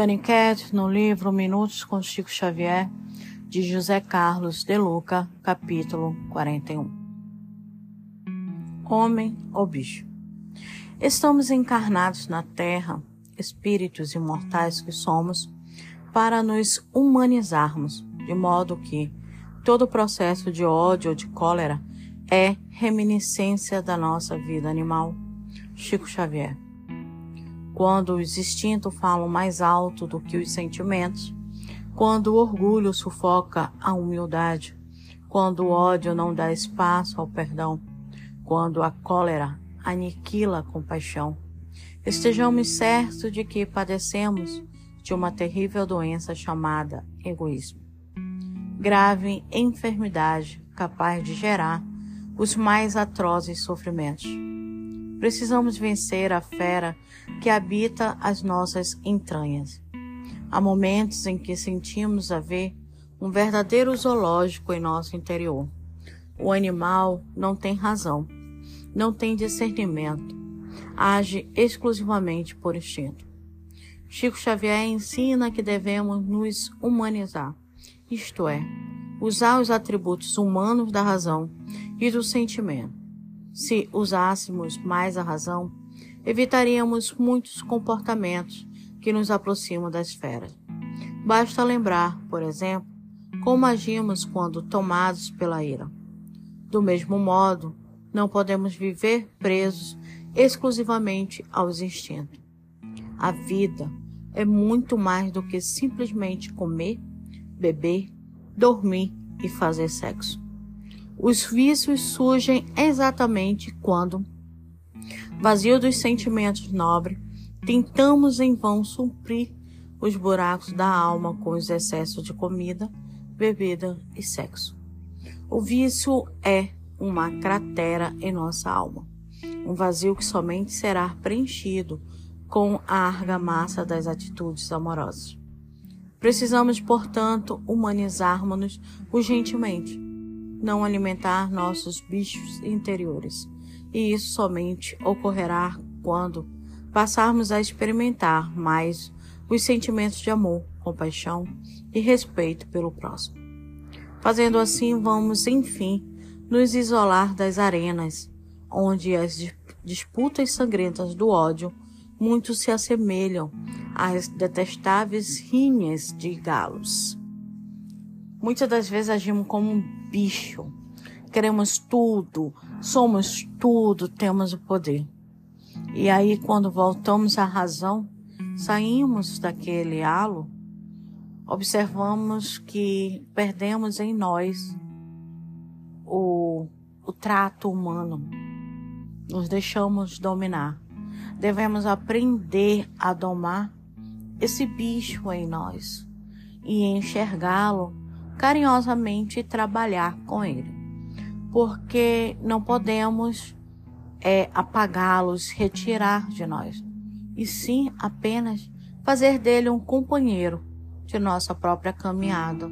Dani Cat, no livro Minutos com Chico Xavier, de José Carlos de Luca, capítulo 41. Homem ou bicho? Estamos encarnados na Terra, espíritos imortais que somos, para nos humanizarmos, de modo que todo processo de ódio ou de cólera é reminiscência da nossa vida animal. Chico Xavier. Quando os instintos falam mais alto do que os sentimentos, quando o orgulho sufoca a humildade, quando o ódio não dá espaço ao perdão, quando a cólera aniquila a compaixão, estejamos certos de que padecemos de uma terrível doença chamada egoísmo. Grave enfermidade capaz de gerar os mais atrozes sofrimentos. Precisamos vencer a fera que habita as nossas entranhas. Há momentos em que sentimos haver um verdadeiro zoológico em nosso interior. O animal não tem razão, não tem discernimento, age exclusivamente por instinto. Chico Xavier ensina que devemos nos humanizar, isto é, usar os atributos humanos da razão e do sentimento. Se usássemos mais a razão, evitaríamos muitos comportamentos que nos aproximam das feras. Basta lembrar, por exemplo, como agimos quando tomados pela ira. Do mesmo modo, não podemos viver presos exclusivamente aos instintos. A vida é muito mais do que simplesmente comer, beber, dormir e fazer sexo. Os vícios surgem exatamente quando, vazio dos sentimentos nobres, tentamos em vão suprir os buracos da alma com os excessos de comida, bebida e sexo. O vício é uma cratera em nossa alma, um vazio que somente será preenchido com a argamassa das atitudes amorosas. Precisamos, portanto, humanizarmos-nos urgentemente não alimentar nossos bichos interiores. E isso somente ocorrerá quando passarmos a experimentar mais os sentimentos de amor, compaixão e respeito pelo próximo. Fazendo assim, vamos, enfim, nos isolar das arenas, onde as disputas sangrentas do ódio muito se assemelham às detestáveis rinhas de galos. Muitas das vezes agimos como um bicho. Queremos tudo, somos tudo, temos o poder. E aí, quando voltamos à razão, saímos daquele halo, observamos que perdemos em nós o, o trato humano. Nos deixamos dominar. Devemos aprender a domar esse bicho em nós e enxergá-lo carinhosamente trabalhar com ele, porque não podemos é, apagá-los, retirar de nós, e sim apenas fazer dele um companheiro de nossa própria caminhada